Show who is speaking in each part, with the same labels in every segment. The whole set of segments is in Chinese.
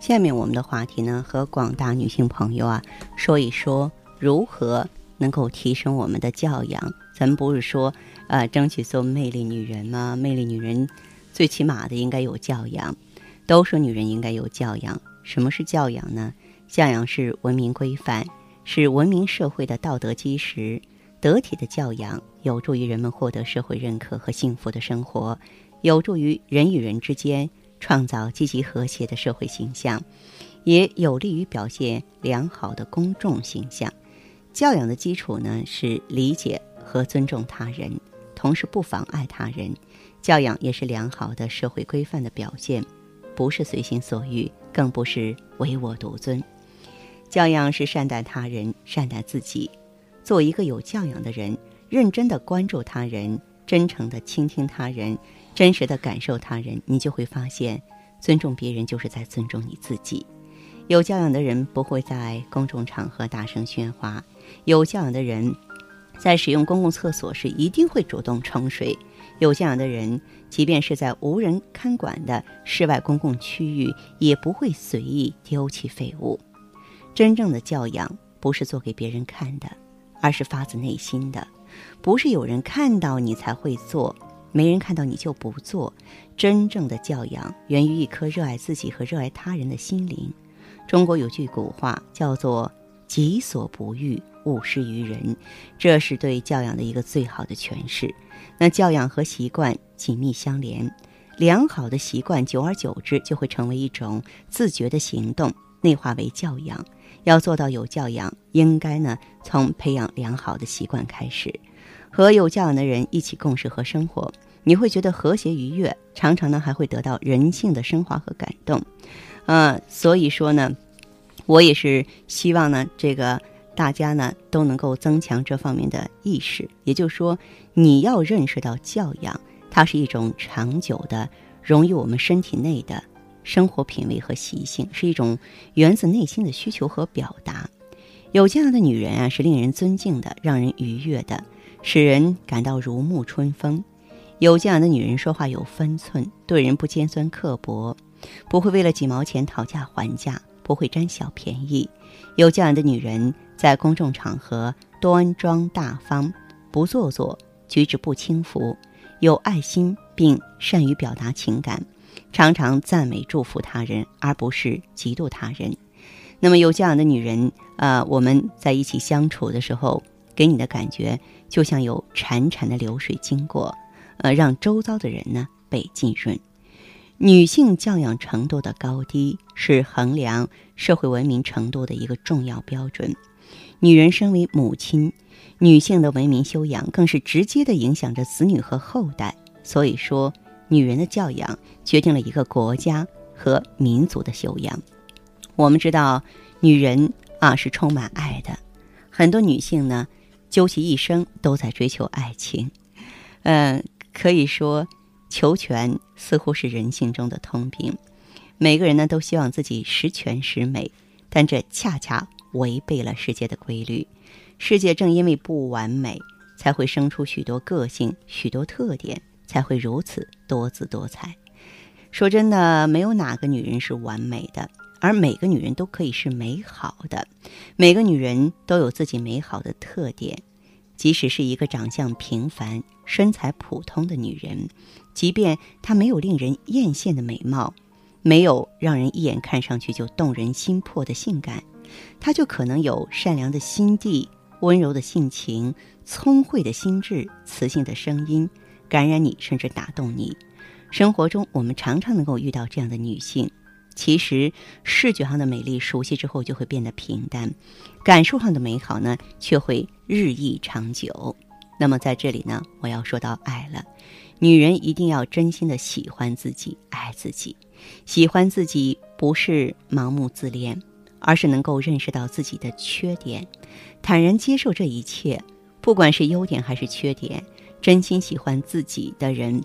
Speaker 1: 下面我们的话题呢，和广大女性朋友啊说一说如何能够提升我们的教养。咱们不是说，呃，争取做魅力女人吗？魅力女人最起码的应该有教养。都说女人应该有教养，什么是教养呢？教养是文明规范，是文明社会的道德基石。得体的教养有助于人们获得社会认可和幸福的生活，有助于人与人之间。创造积极和谐的社会形象，也有利于表现良好的公众形象。教养的基础呢是理解和尊重他人，同时不妨碍他人。教养也是良好的社会规范的表现，不是随心所欲，更不是唯我独尊。教养是善待他人，善待自己。做一个有教养的人，认真的关注他人，真诚的倾听他人。真实的感受他人，你就会发现，尊重别人就是在尊重你自己。有教养的人不会在公众场合大声喧哗，有教养的人在使用公共厕所时一定会主动冲水，有教养的人即便是在无人看管的室外公共区域也不会随意丢弃废物。真正的教养不是做给别人看的，而是发自内心的，不是有人看到你才会做。没人看到你就不做，真正的教养源于一颗热爱自己和热爱他人的心灵。中国有句古话叫做“己所不欲，勿施于人”，这是对教养的一个最好的诠释。那教养和习惯紧密相连，良好的习惯久而久之就会成为一种自觉的行动，内化为教养。要做到有教养，应该呢从培养良好的习惯开始。和有教养的人一起共事和生活，你会觉得和谐愉悦，常常呢还会得到人性的升华和感动，呃，所以说呢，我也是希望呢，这个大家呢都能够增强这方面的意识。也就是说，你要认识到教养，它是一种长久的融于我们身体内的生活品味和习性，是一种源自内心的需求和表达。有教养的女人啊，是令人尊敬的，让人愉悦的。使人感到如沐春风。有教养的女人说话有分寸，对人不尖酸刻薄，不会为了几毛钱讨价还价，不会占小便宜。有教养的女人在公众场合端庄大方，不做作，举止不轻浮，有爱心并善于表达情感，常常赞美祝福他人，而不是嫉妒他人。那么有教养的女人啊，我们在一起相处的时候。给你的感觉就像有潺潺的流水经过，呃，让周遭的人呢被浸润。女性教养程度的高低是衡量社会文明程度的一个重要标准。女人身为母亲，女性的文明修养更是直接的影响着子女和后代。所以说，女人的教养决定了一个国家和民族的修养。我们知道，女人啊是充满爱的，很多女性呢。究其一生都在追求爱情，嗯，可以说，求全似乎是人性中的通病。每个人呢都希望自己十全十美，但这恰恰违背了世界的规律。世界正因为不完美，才会生出许多个性、许多特点，才会如此多姿多彩。说真的，没有哪个女人是完美的。而每个女人都可以是美好的，每个女人都有自己美好的特点。即使是一个长相平凡、身材普通的女人，即便她没有令人艳羡的美貌，没有让人一眼看上去就动人心魄的性感，她就可能有善良的心地、温柔的性情、聪慧的心智、磁性的声音，感染你，甚至打动你。生活中，我们常常能够遇到这样的女性。其实，视觉上的美丽熟悉之后就会变得平淡，感受上的美好呢却会日益长久。那么在这里呢，我要说到爱了。女人一定要真心的喜欢自己，爱自己。喜欢自己不是盲目自恋，而是能够认识到自己的缺点，坦然接受这一切，不管是优点还是缺点。真心喜欢自己的人，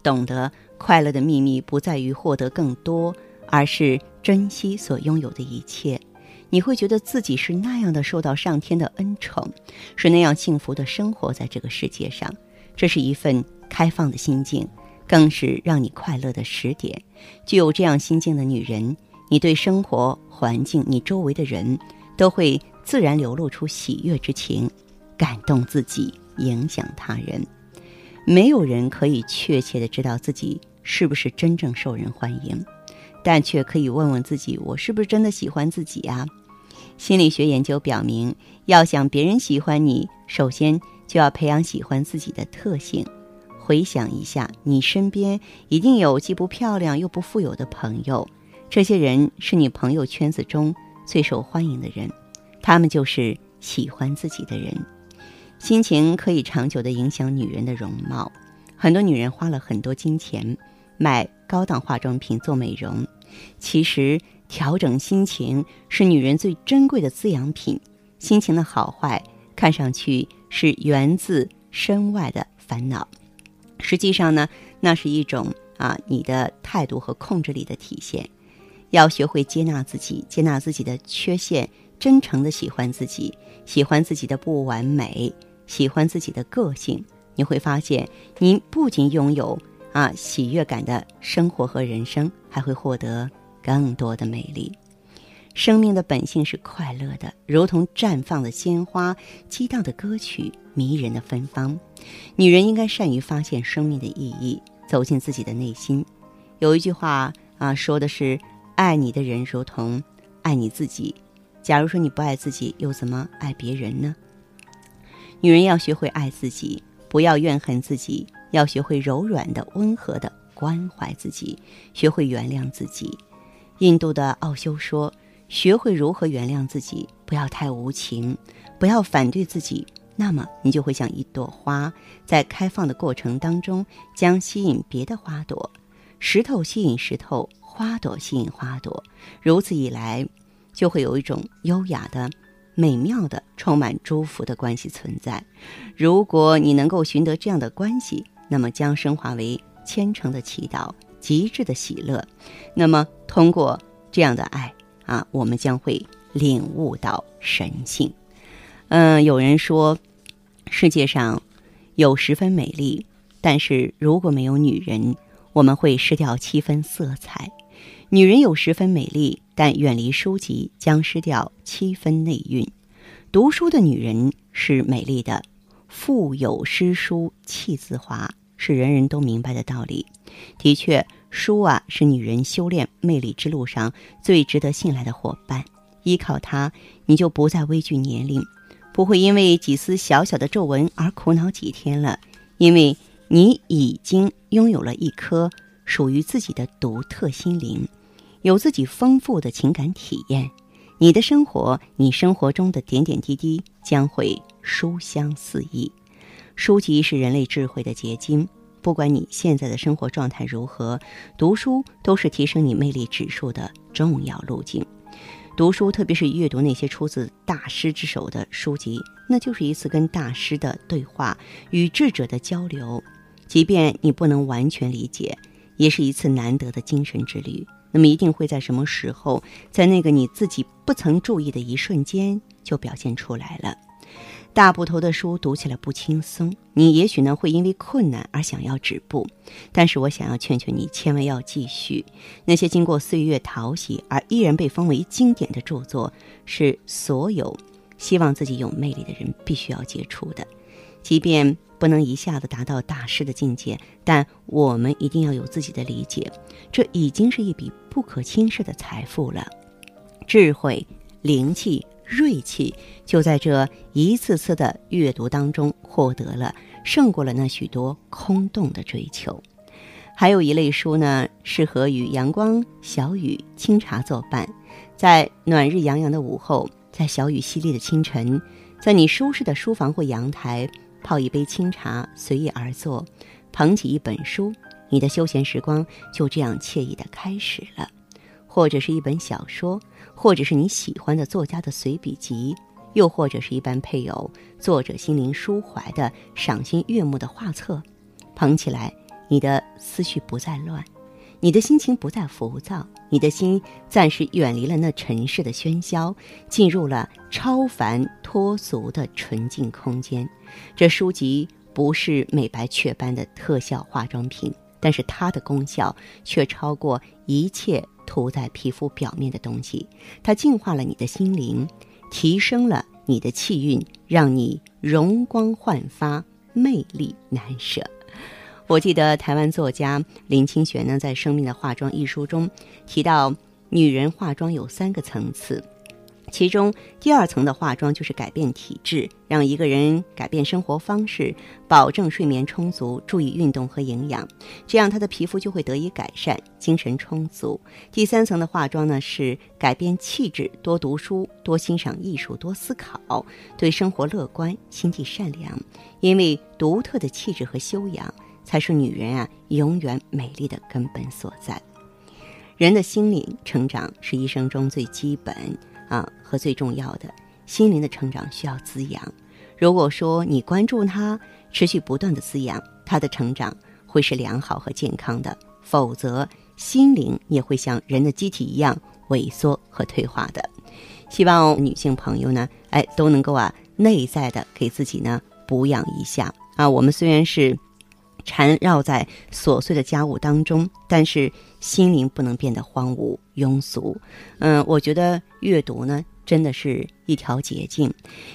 Speaker 1: 懂得快乐的秘密不在于获得更多，而是珍惜所拥有的一切。你会觉得自己是那样的受到上天的恩宠，是那样幸福的生活在这个世界上。这是一份开放的心境，更是让你快乐的时点。具有这样心境的女人，你对生活环境、你周围的人，都会自然流露出喜悦之情，感动自己，影响他人。没有人可以确切的知道自己是不是真正受人欢迎，但却可以问问自己：我是不是真的喜欢自己呀？心理学研究表明，要想别人喜欢你，首先就要培养喜欢自己的特性。回想一下，你身边一定有既不漂亮又不富有的朋友，这些人是你朋友圈子中最受欢迎的人，他们就是喜欢自己的人。心情可以长久的影响女人的容貌，很多女人花了很多金钱买高档化妆品做美容，其实。调整心情是女人最珍贵的滋养品，心情的好坏看上去是源自身外的烦恼，实际上呢，那是一种啊你的态度和控制力的体现。要学会接纳自己，接纳自己的缺陷，真诚的喜欢自己，喜欢自己的不完美，喜欢自己的个性。你会发现，您不仅拥有啊喜悦感的生活和人生，还会获得。更多的美丽，生命的本性是快乐的，如同绽放的鲜花、激荡的歌曲、迷人的芬芳。女人应该善于发现生命的意义，走进自己的内心。有一句话啊，说的是：“爱你的人如同爱你自己。”假如说你不爱自己，又怎么爱别人呢？女人要学会爱自己，不要怨恨自己，要学会柔软的、温和的关怀自己，学会原谅自己。印度的奥修说：“学会如何原谅自己，不要太无情，不要反对自己，那么你就会像一朵花，在开放的过程当中将吸引别的花朵，石头吸引石头，花朵吸引花朵，如此一来，就会有一种优雅的、美妙的、充满祝福的关系存在。如果你能够寻得这样的关系，那么将升华为虔诚的祈祷。”极致的喜乐，那么通过这样的爱啊，我们将会领悟到神性。嗯，有人说，世界上有十分美丽，但是如果没有女人，我们会失掉七分色彩。女人有十分美丽，但远离书籍将失掉七分内蕴。读书的女人是美丽的，腹有诗书气自华。是人人都明白的道理。的确，书啊是女人修炼魅力之路上最值得信赖的伙伴。依靠它，你就不再畏惧年龄，不会因为几丝小小的皱纹而苦恼几天了。因为你已经拥有了一颗属于自己的独特心灵，有自己丰富的情感体验。你的生活，你生活中的点点滴滴将会书香四溢。书籍是人类智慧的结晶，不管你现在的生活状态如何，读书都是提升你魅力指数的重要路径。读书，特别是阅读那些出自大师之手的书籍，那就是一次跟大师的对话，与智者的交流。即便你不能完全理解，也是一次难得的精神之旅。那么，一定会在什么时候，在那个你自己不曾注意的一瞬间，就表现出来了。大部头的书读起来不轻松，你也许呢会因为困难而想要止步，但是我想要劝劝你，千万要继续。那些经过岁月淘洗而依然被封为经典的著作，是所有希望自己有魅力的人必须要接触的。即便不能一下子达到大师的境界，但我们一定要有自己的理解，这已经是一笔不可轻视的财富了。智慧、灵气。锐气就在这一次次的阅读当中获得了，胜过了那许多空洞的追求。还有一类书呢，适合与阳光、小雨、清茶作伴，在暖日洋洋的午后，在小雨淅沥的清晨，在你舒适的书房或阳台泡一杯清茶，随意而坐，捧起一本书，你的休闲时光就这样惬意的开始了；或者是一本小说，或者是你喜欢的作家的随笔集，又或者是一般配有作者心灵抒怀的赏心悦目的画册，捧起来，你的思绪不再乱。你的心情不再浮躁，你的心暂时远离了那尘世的喧嚣，进入了超凡脱俗的纯净空间。这书籍不是美白雀斑的特效化妆品，但是它的功效却超过一切涂在皮肤表面的东西。它净化了你的心灵，提升了你的气运，让你容光焕发，魅力难舍。我记得台湾作家林清玄呢，在《生命的化妆》一书中提到，女人化妆有三个层次，其中第二层的化妆就是改变体质，让一个人改变生活方式，保证睡眠充足，注意运动和营养，这样她的皮肤就会得以改善，精神充足。第三层的化妆呢，是改变气质，多读书，多欣赏艺术，多思考，对生活乐观，心地善良，因为独特的气质和修养。才是女人啊永远美丽的根本所在。人的心灵成长是一生中最基本啊和最重要的。心灵的成长需要滋养。如果说你关注它，持续不断的滋养，它的成长会是良好和健康的。否则，心灵也会像人的机体一样萎缩和退化的。希望女性朋友呢，哎，都能够啊内在的给自己呢补养一下啊。我们虽然是。缠绕在琐碎的家务当中，但是心灵不能变得荒芜庸俗。嗯，我觉得阅读呢，真的是一条捷径，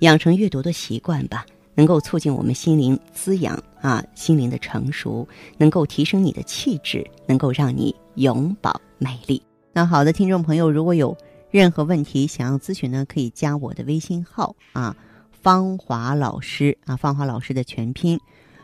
Speaker 1: 养成阅读的习惯吧，能够促进我们心灵滋养啊，心灵的成熟，能够提升你的气质，能够让你永葆美丽。那好的，听众朋友，如果有任何问题想要咨询呢，可以加我的微信号啊，芳华老师啊，芳华老师的全拼。